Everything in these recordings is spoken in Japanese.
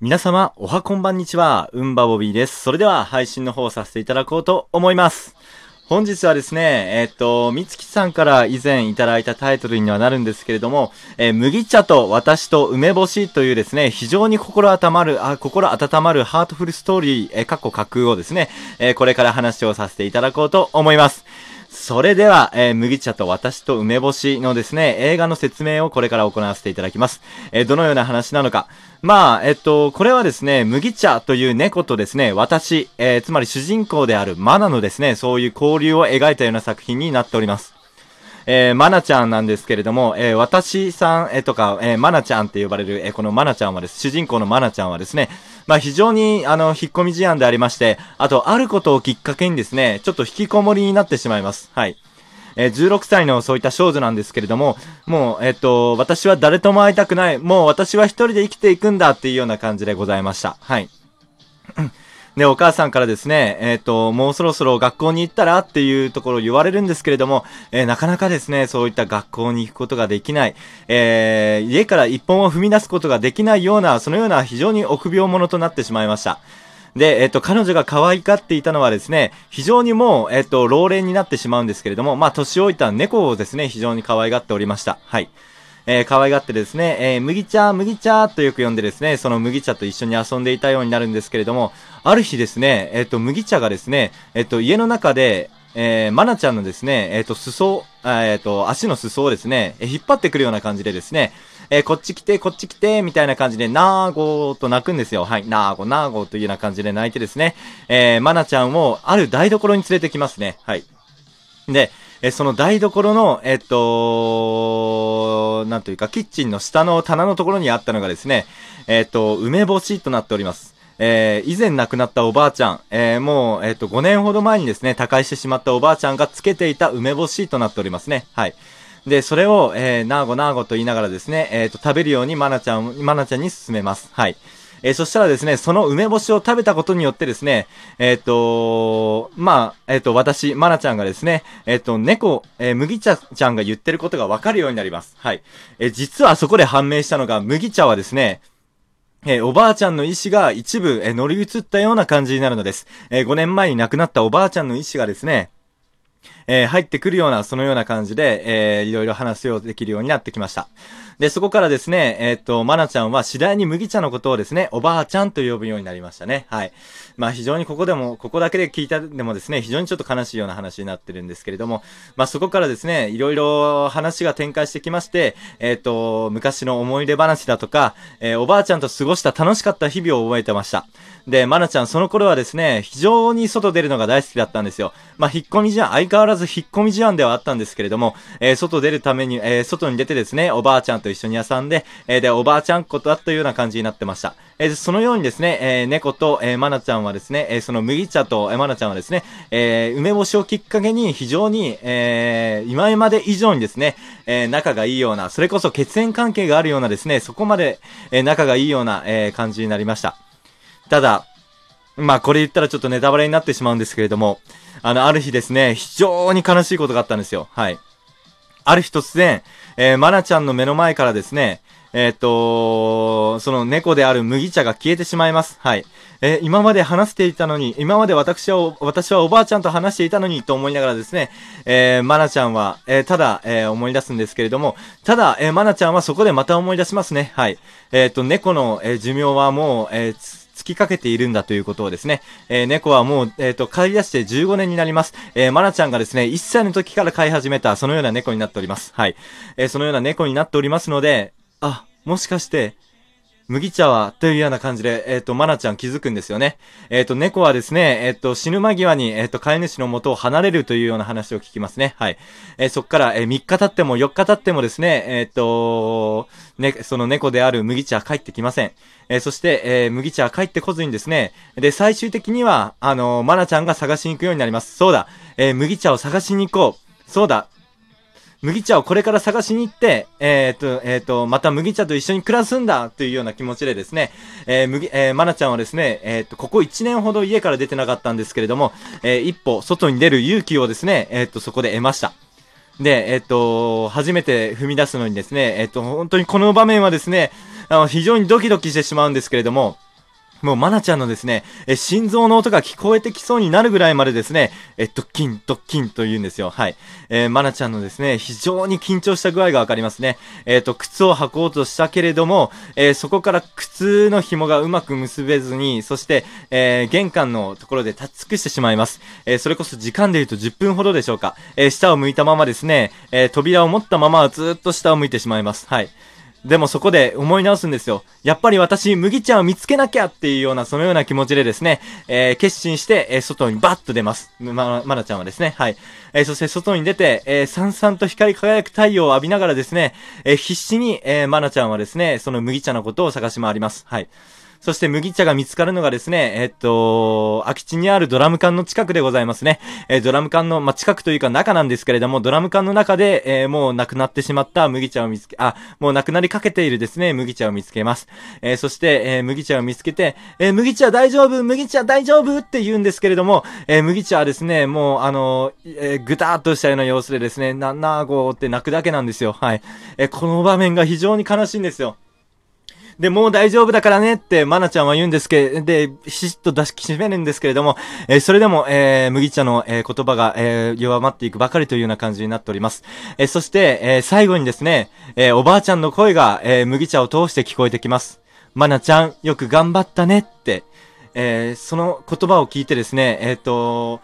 皆様、おはこんばんにちは。うんばボビーです。それでは、配信の方をさせていただこうと思います。本日はですね、えっと、みつきさんから以前いただいたタイトルにはなるんですけれども、えー麦茶と私と梅干しというですね、非常に心温まる、あ、心温まるハートフルストーリー、えー、かっこ架空をですね、えーこれから話をさせていただこうと思います。それでは、えー麦茶と私と梅干しのですね、映画の説明をこれから行わせていただきます。えーどのような話なのか。まあ、えっと、これはですね、麦茶という猫とですね、私、えーつまり主人公であるマナのですね、そういう交流を描いたような作品になっております。えー、マナちゃんなんですけれども、えー私さん、えーとか、えーマナちゃんって呼ばれる、えーこのマナちゃんはです、主人公のマナちゃんはですね、まあ非常に、あの、引っ込み事案でありまして、あと、あることをきっかけにですね、ちょっと引きこもりになってしまいます。はい。えー16歳のそういった少女なんですけれども、もう、えっと、私は誰とも会いたくない、もう私は一人で生きていくんだっていうような感じでございました。はい。で、お母さんからですね、えっ、と、もうそろそろ学校に行ったらっていうところを言われるんですけれども、えーなかなかですね、そういった学校に行くことができない、えー家から一本を踏み出すことができないような、そのような非常に臆病者となってしまいました。で、えっ、と、彼女が可愛がっていたのはですね、非常にもう、えっ、と、老齢になってしまうんですけれども、まあ、年老いた猫をですね、非常に可愛がっておりました。はい。えー可愛がってですね、えー麦茶、麦茶とよく呼んでですね、その麦茶と一緒に遊んでいたようになるんですけれども、ある日ですね、えっ、と、麦茶がですね、えっ、と、家の中で、えー、マナちゃんのですね、えっ、と、裾、えっ、と、足の裾をですね、え引っ張ってくるような感じでですね、えーこっち来て、こっち来て、みたいな感じで、なーごーと泣くんですよ。はい、なーご、なーごというような感じで泣いてですね、えー、マナちゃんをある台所に連れてきますね。はい。で、えその台所の、えっと、なんというか、キッチンの下の棚のところにあったのがですね、えっと、梅干しとなっております。えー以前亡くなったおばあちゃん、えーもう、えっ、と、5年ほど前にですね、他界してしまったおばあちゃんがつけていた梅干しとなっておりますね。はい。で、それを、えー、なーごなーごと言いながらですね、えっ、と、食べるようにマナちゃん、マナちゃんに勧めます。はい。えーそしたらですね、その梅干しを食べたことによってですね、えっ、とまあ、えっ、と、私、マナちゃんがですね、えっ、と、猫、え麦茶ちゃんが言ってることがわかるようになります。はい。え実はそこで判明したのが、麦茶はですね、えーおばあちゃんの意思が一部、えー乗り移ったような感じになるのです。えー5年前に亡くなったおばあちゃんの意思がですね、えー入ってくるような、そのような感じで、えーいろいろ話をできるようになってきました。で、そこからですね、えーっと、まなちゃんは次第に麦茶のことをですね、おばあちゃんと呼ぶようになりましたね。はい。まあ非常にここでも、ここだけで聞いたでもですね、非常にちょっと悲しいような話になってるんですけれども、まあそこからですね、いろいろ話が展開してきまして、えーっと、昔の思い出話だとか、えーおばあちゃんと過ごした楽しかった日々を覚えてました。で、まなちゃんその頃はですね、非常に外出るのが大好きだったんですよ。まあ引っ込み思案、相変わらずず引っ込み思案ではあったんですけれども、えー外出るために、えー外に出てですね、おばあちゃんと一緒に遊んで、えーで、おばあちゃんことだというような感じになってました。えそのようにですね、え猫と、えーまなちゃんはですね、えその麦茶と、えーまなちゃんはですね、え梅干しをきっかけに非常に、え今まで以上にですね、え仲がいいような、それこそ血縁関係があるようなですね、そこまで、え仲がいいような、え感じになりました。ただ、まあこれ言ったらちょっとネタバレになってしまうんですけれども、あの、ある日ですね、非常に悲しいことがあったんですよ。はい。ある日突然、えー、マナちゃんの目の前からですね、えーっと、その猫である麦茶が消えてしまいます。はい。えー今まで話していたのに、今まで私は、私はおばあちゃんと話していたのにと思いながらですね、えー、マナちゃんは、えーただ、えー思い出すんですけれども、ただ、えーマナちゃんはそこでまた思い出しますね。はい。えっと、猫の、え寿命はもう、えー尽きかけているんだということをですね、えー猫はもう、えっ、と、飼い出して15年になります。えー、マナちゃんがですね、1歳の時から飼い始めた、そのような猫になっております。はい。えーそのような猫になっておりますので、あ、もしかして、麦茶は、というような感じで、えっ、と、マナちゃん気づくんですよね。えっ、と、猫はですね、えっ、と、死ぬ間際に、えっ、と、飼い主の元を離れるというような話を聞きますね。はい。えそっから、え3日経っても4日経ってもですね、えっ、と、ね、その猫である麦茶は帰ってきません。えそして、え麦茶は帰ってこずにですね、で、最終的には、あのーマナちゃんが探しに行くようになります。そうだ、え麦茶を探しに行こう。そうだ、麦茶をこれから探しに行って、えっ、と、えっ、と、また麦茶と一緒に暮らすんだというような気持ちでですね、えー、麦、えー、まなちゃんはですね、えっ、と、ここ1年ほど家から出てなかったんですけれども、えー一歩外に出る勇気をですね、えっ、と、そこで得ました。で、えっ、と、初めて踏み出すのにですね、えっ、と、本当にこの場面はですね、あの、非常にドキドキしてしまうんですけれども、もう、まなちゃんのですね、え、心臓の音が聞こえてきそうになるぐらいまでですね、え、ドッキン、ドッキンと言うんですよ。はい。えー、まなちゃんのですね、非常に緊張した具合がわかりますね。えっ、ー、と、靴を履こうとしたけれども、えー、そこから靴の紐がうまく結べずに、そして、えー、玄関のところで立ち尽くしてしまいます。えー、それこそ時間で言うと10分ほどでしょうか。えー、下を向いたままですね、えー、扉を持ったままずっと下を向いてしまいます。はい。でもそこで思い直すんですよ。やっぱり私、麦茶を見つけなきゃっていうような、そのような気持ちでですね、えー、決心して、えー、外にバッと出ます。ま、まなちゃんはですね、はい。えー、そして外に出て、えー、さんさんと光り輝く太陽を浴びながらですね、えー、必死に、えー、まなちゃんはですね、その麦茶のことを探し回ります。はい。そして麦茶が見つかるのがですね、えっと、空き地にあるドラム缶の近くでございますね。え、ドラム缶の、まあ、近くというか中なんですけれども、ドラム缶の中で、えー、もう亡くなってしまった麦茶を見つけ、あ、もう亡くなりかけているですね、麦茶を見つけます。えー、そして、え麦茶を見つけて、え麦茶大丈夫麦茶大丈夫って言うんですけれども、え麦茶はですね、もう、あの、えぐたーっとしたような様子でですね、な、なーごーって泣くだけなんですよ。はい。えこの場面が非常に悲しいんですよ。で、もう大丈夫だからねって、まなちゃんは言うんですけど、で、ひしっと出し締めるんですけれども、えー、それでも、えー、麦茶の、えー、言葉が、えー、弱まっていくばかりというような感じになっております。えー、そして、えー、最後にですね、えー、おばあちゃんの声が、えー、麦茶を通して聞こえてきます。まなちゃん、よく頑張ったねって、えー、その言葉を聞いてですね、えっ、ー、と、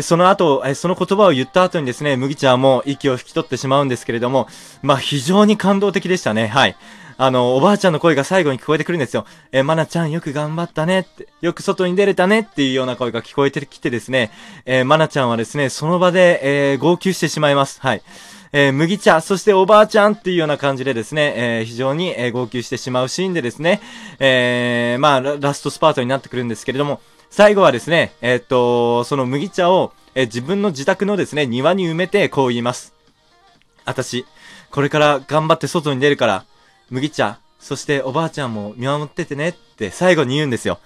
その後、その言葉を言った後にですね、麦茶も息を引き取ってしまうんですけれども、まあ非常に感動的でしたね。はい。あの、おばあちゃんの声が最後に聞こえてくるんですよ。えまなちゃんよく頑張ったねって、よく外に出れたねっていうような声が聞こえてきてですね、え、まなちゃんはですね、その場で、えー、号泣してしまいます。はい。えー、麦茶、そしておばあちゃんっていうような感じでですね、えー、非常に、えー、号泣してしまうシーンでですね、え、まあラ、ストスパートになってくるんですけれども、最後はですね、え、っと、その麦茶を、え、自分の自宅のですね、庭に埋めてこう言います。私、これから頑張って外に出るから、麦茶、そしておばあちゃんも見守っててねって最後に言うんですよ。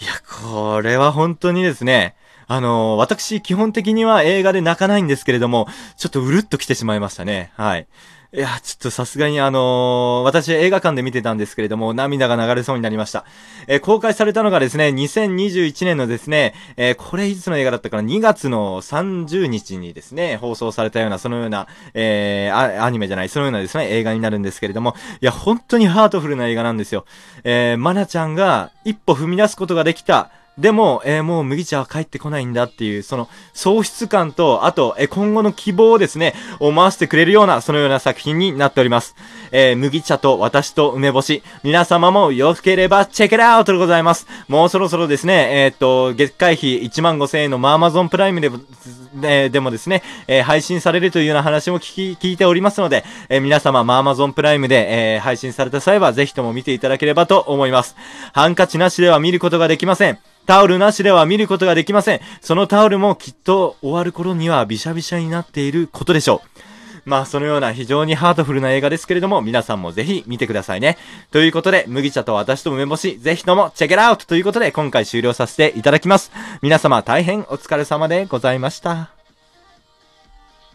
いや、これは本当にですね、あのー、私基本的には映画で泣かないんですけれども、ちょっとうるっと来てしまいましたね。はい。いや、ちょっとさすがにあのー、私映画館で見てたんですけれども、涙が流れそうになりました。えー、公開されたのがですね、2021年のですね、えー、これいつの映画だったかな ?2 月の30日にですね、放送されたような、そのような、えー、アニメじゃない、そのようなですね、映画になるんですけれども、いや、本当にハートフルな映画なんですよ。えー、まなちゃんが一歩踏み出すことができた、でも、えー、もう麦茶は帰ってこないんだっていう、その喪失感と、あと、えー、今後の希望をですね、思わせてくれるような、そのような作品になっております。えー、麦茶と私と梅干し、皆様もよければチェックアウトでございます。もうそろそろですね、えっと、月会費1万5千円のマーマゾンプライムでね、えでもですね、え配信されるというような話も聞き、聞いておりますので、え皆様、amazon プライムで、え配信された際は、ぜひとも見ていただければと思います。ハンカチなしでは見ることができません。タオルなしでは見ることができません。そのタオルもきっと終わる頃にはびしゃびしゃになっていることでしょう。まあ、そのような非常にハートフルな映画ですけれども、皆さんもぜひ見てくださいね。ということで、麦茶と私と梅干し、ぜひともチェケラウトということで、今回終了させていただきます。皆様大変お疲れ様でございました。